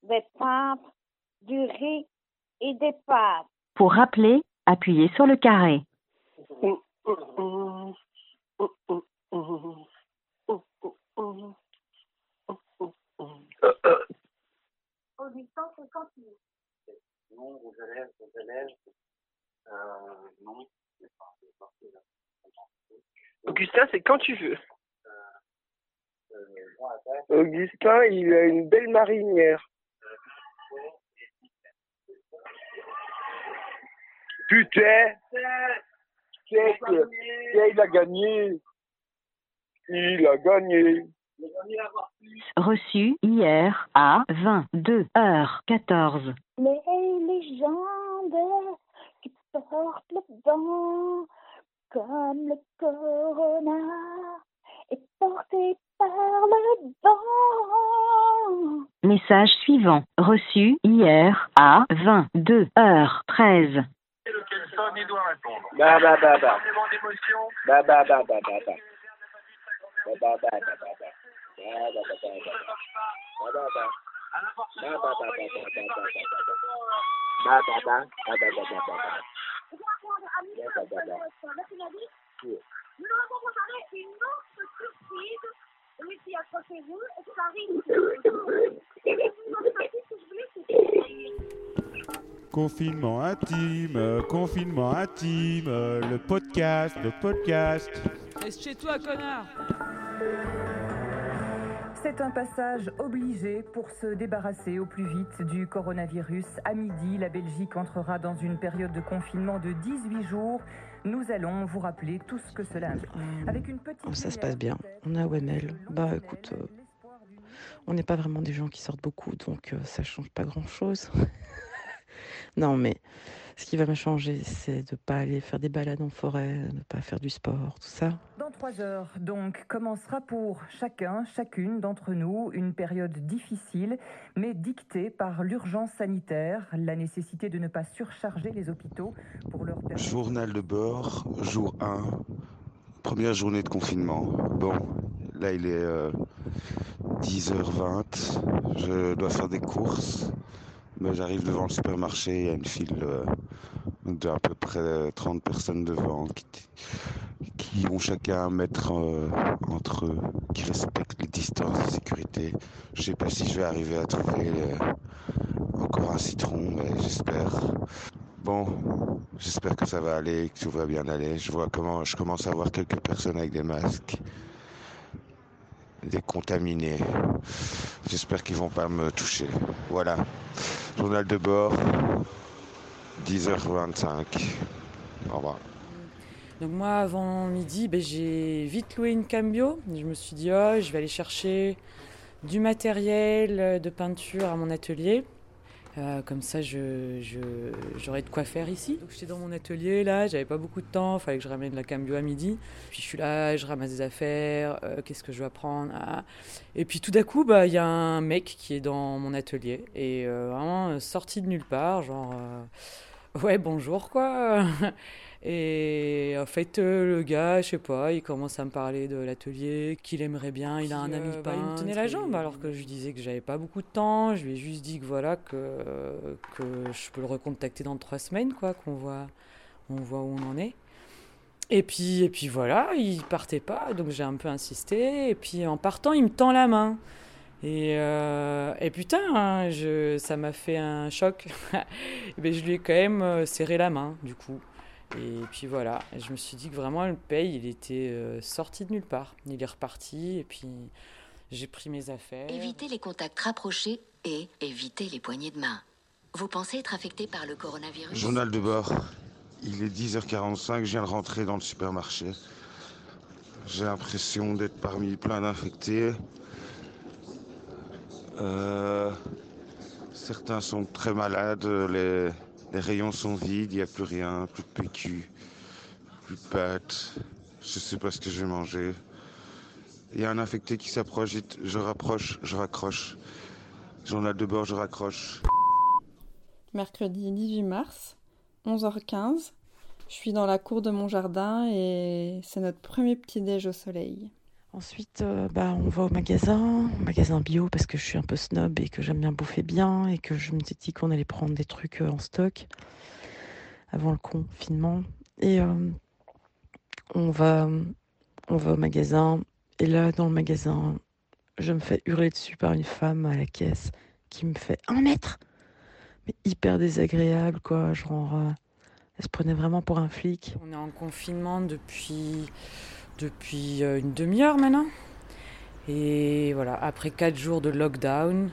des pâtes, du riz et des pâtes. Pour rappeler, appuyez sur le carré. C'est tu veux. Non, aux élèves, aux élèves. Euh, non. Augustin, c'est quand tu veux. Augustin, il a une belle marinière. Putain il a gagné Il a gagné Reçu hier à 22h14. Les légendes qui portent le vent, comme le corona, est porté par le vent. Message suivant. Reçu hier à 22h13. Bah, bah, bah, bah. Bah, bah, bah, bah, bah, bah. Bah, bah, bah, bah, bah, bah. Bah, bah, bah, bah, bah. Bah, bah, bah. Bah, bah, bah. Bah, bah, bah. Bah, bah, bah. Nous allons préparer une autre surprise. Oui, puis accrochez-vous, et ça arrive. Confinement intime, euh, confinement intime, euh, le podcast, le podcast. Reste chez toi, connard C'est un passage obligé pour se débarrasser au plus vite du coronavirus. À midi, la Belgique entrera dans une période de confinement de 18 jours. Nous allons vous rappeler tout ce que cela implique. Avec une petite ça se passe bien. On a OML. Bah écoute, euh, on n'est pas vraiment des gens qui sortent beaucoup, donc euh, ça change pas grand-chose. non, mais Ce qui va me changer, c'est de ne pas aller faire des balades en forêt, de ne pas faire du sport, tout ça. Dans trois heures, donc, commencera pour chacun, chacune d'entre nous une période difficile, mais dictée par l'urgence sanitaire, la nécessité de ne pas surcharger les hôpitaux pour leur permettre... Journal de bord, jour 1, première journée de confinement. Bon, là il est euh, 10h20, je dois faire des courses, j'arrive devant le supermarché, il y a une file euh, d'à peu près 30 personnes devant qui, qui ont chacun un mètre euh, entre eux, qui respectent les distances de sécurité. Je sais pas si je vais arriver à trouver euh, encore un citron, mais j'espère. Bon, j'espère que ça va aller, que tout va bien aller. Je vois comment je commence à voir quelques personnes avec des masques, des contaminés. J'espère qu'ils vont pas me toucher. Voilà. Journal de bord, 10h25. Au revoir. Donc moi, avant midi, ben, j'ai vite loué une cambio. Je me suis dit, oh, je vais aller chercher du matériel de peinture à mon atelier. Euh, comme ça, je, je- de quoi faire ici. Donc j'étais dans mon atelier là, j'avais pas beaucoup de temps, fallait que je ramène la cambio à midi. Puis je suis là, je ramasse des affaires, euh, qu'est-ce que je dois prendre ah. Et puis tout d'un coup, bah, il y a un mec qui est dans mon atelier et euh, vraiment sorti de nulle part, genre ouais bonjour quoi. Et en fait, euh, le gars, je sais pas, il commence à me parler de l'atelier, qu'il aimerait bien, il a un ami bah, il me tenait la jambe alors que je lui disais que j'avais pas beaucoup de temps. Je lui ai juste dit que voilà, que, que je peux le recontacter dans trois semaines, quoi, qu'on voit, on voit où on en est. Et puis, et puis voilà, il partait pas, donc j'ai un peu insisté. Et puis en partant, il me tend la main. Et, euh, et putain, hein, je, ça m'a fait un choc. Ben, je lui ai quand même euh, serré la main, du coup. Et puis voilà, je me suis dit que vraiment le paye, il était euh, sorti de nulle part. Il est reparti, et puis j'ai pris mes affaires. Évitez les contacts rapprochés et évitez les poignées de main. Vous pensez être affecté par le coronavirus? Journal de bord. Il est 10h45, je viens de rentrer dans le supermarché. J'ai l'impression d'être parmi plein d'infectés. Euh, certains sont très malades, les, les rayons sont vides, il n'y a plus rien, plus de PQ, plus de pâtes. Je sais pas ce que je vais manger. Il y a un infecté qui s'approche, je rapproche, je raccroche. Journal de bord, je raccroche. Mercredi 18 mars, 11h15. Je suis dans la cour de mon jardin et c'est notre premier petit déj au soleil. Ensuite, euh, bah, on va au magasin, magasin bio, parce que je suis un peu snob et que j'aime bien bouffer bien et que je me suis dit qu'on allait prendre des trucs euh, en stock avant le confinement. Et euh, on, va, on va au magasin. Et là, dans le magasin, je me fais hurler dessus par une femme à la caisse qui me fait un mètre. Mais hyper désagréable, quoi. Genre, elle se prenait vraiment pour un flic. On est en confinement depuis, depuis euh, une demi-heure maintenant. Et voilà, après quatre jours de lockdown,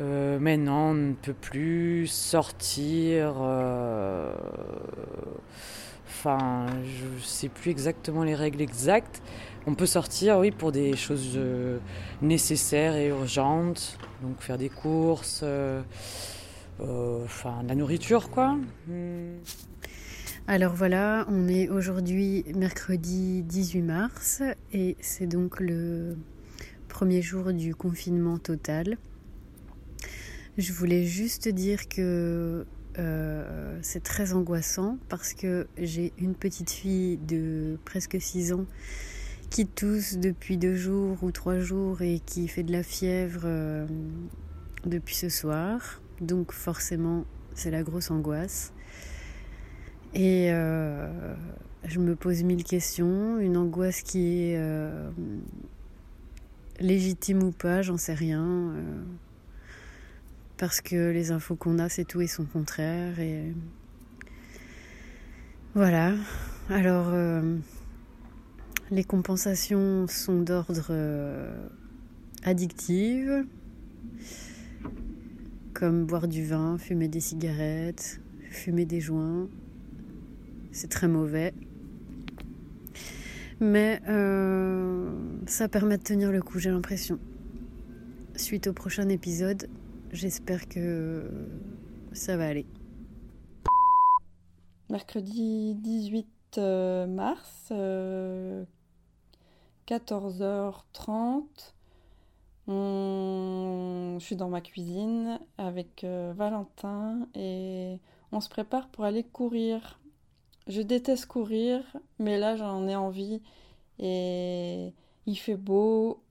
euh, maintenant on ne peut plus sortir. euh, Enfin, je sais plus exactement les règles exactes. On peut sortir, oui, pour des choses nécessaires et urgentes. Donc faire des courses, enfin la nourriture, quoi. Hmm. Alors voilà, on est aujourd'hui mercredi 18 mars et c'est donc le premier jour du confinement total. Je voulais juste dire que euh, c'est très angoissant parce que j'ai une petite fille de presque 6 ans qui tousse depuis deux jours ou trois jours et qui fait de la fièvre euh, depuis ce soir. Donc forcément, c'est la grosse angoisse. Et euh, je me pose mille questions, une angoisse qui est euh, légitime ou pas, j'en sais rien. euh, parce que les infos qu'on a, c'est tout et son contraire. Et voilà. Alors, les compensations sont d'ordre addictif, comme boire du vin, fumer des cigarettes, fumer des joints. C'est très mauvais. Mais euh, ça permet de tenir le coup, j'ai l'impression. Suite au prochain épisode, j'espère que ça va aller. mercredi 18 euh, mars, euh, 14h30. On... Je suis dans ma cuisine avec euh, Valentin et on se prépare pour aller courir. Je déteste courir, mais là j'en ai envie et il fait beau,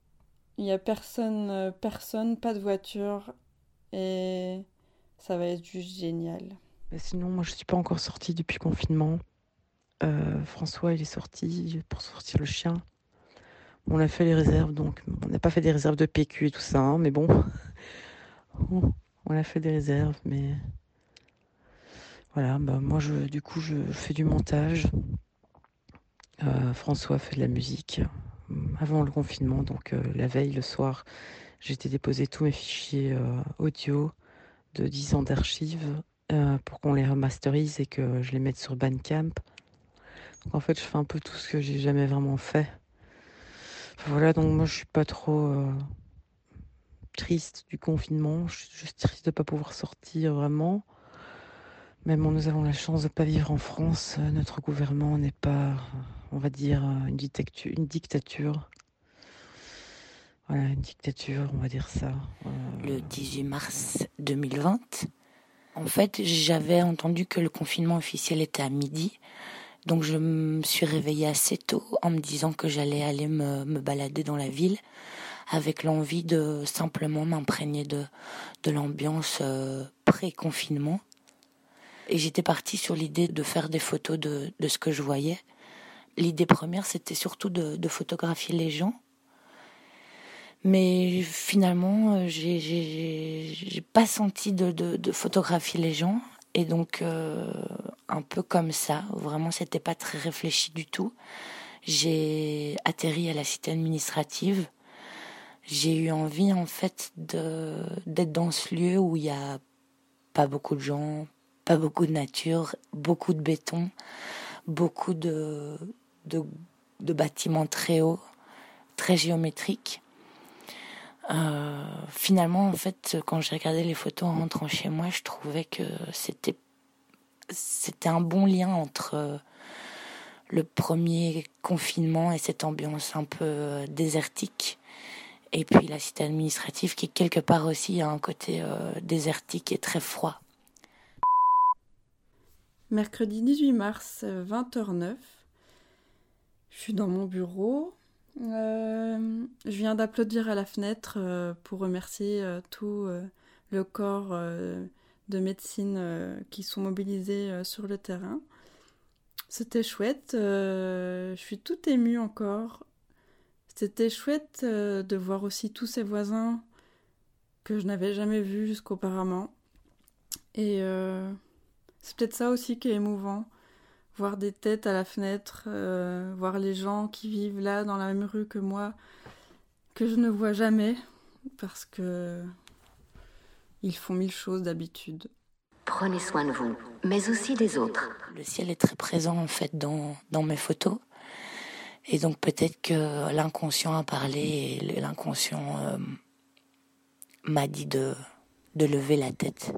il n'y a personne, personne, pas de voiture et ça va être juste génial. Sinon, moi, je suis pas encore sortie depuis confinement. Euh, François, il est sorti pour sortir le chien. On a fait les réserves, donc on n'a pas fait des réserves de PQ et tout ça, hein, mais bon, on on a fait des réserves, mais voilà. Bah, moi, je, du coup, je fais du montage. Euh, François fait de la musique euh, avant le confinement, donc euh, la veille, le soir, été déposer tous mes fichiers audio de 10 ans d'archives pour qu'on les remasterise et que je les mette sur Bandcamp. Donc en fait, je fais un peu tout ce que j'ai jamais vraiment fait. Voilà, donc moi je suis pas trop triste du confinement. Je suis juste triste de pas pouvoir sortir vraiment. Même nous avons la chance de pas vivre en France. euh, Notre gouvernement n'est pas, on va dire, euh, une dictature. Une dictature. Voilà, une dictature, on va dire ça. Euh, le 18 mars 2020. En fait, j'avais entendu que le confinement officiel était à midi. Donc je me suis réveillée assez tôt en me disant que j'allais aller me, me balader dans la ville avec l'envie de simplement m'imprégner de, de l'ambiance pré-confinement. Et j'étais partie sur l'idée de faire des photos de, de ce que je voyais. L'idée première, c'était surtout de, photographier les gens. Mais finalement, euh, j'ai- pas senti de, de, photographier les gens. Et donc, euh, un peu comme ça, vraiment, c'était pas très réfléchi du tout. J'ai atterri à la cité administrative. J'ai eu envie, en fait, d'être dans ce lieu où il y a pas beaucoup de gens, beaucoup de nature, beaucoup de béton, beaucoup de, de, bâtiments très hauts, très géométriques. Euh, finalement, en fait, quand j'ai regardé les photos en rentrant chez moi, je trouvais que c'était c'était un bon lien entre euh, le premier confinement et cette ambiance un peu euh, désertique, et puis la cité administrative qui quelque part aussi a un côté désertique et très froid. Mercredi 18 mars, euh, 20h09. Je suis dans mon bureau. Euh, je viens d'applaudir à la fenêtre euh, pour remercier euh, tout euh, le corps euh, de médecine euh, qui sont mobilisés euh, sur le terrain. C'était chouette. euh, je suis toute émue encore. C'était chouette euh, de voir aussi tous ces voisins que je n'avais jamais vus jusqu'auparavant. Et euh, c'est peut-être ça aussi qui est émouvant. Voir des têtes à la fenêtre, euh, voir les gens qui vivent là dans la même rue que moi, que je ne vois jamais, parce que ils font mille choses d'habitude. Prenez soin de vous, mais aussi des autres. Le ciel est très présent en fait dans, dans mes photos. Et donc peut-être que l'inconscient a parlé et l'inconscient euh, m'a dit de, de lever la tête.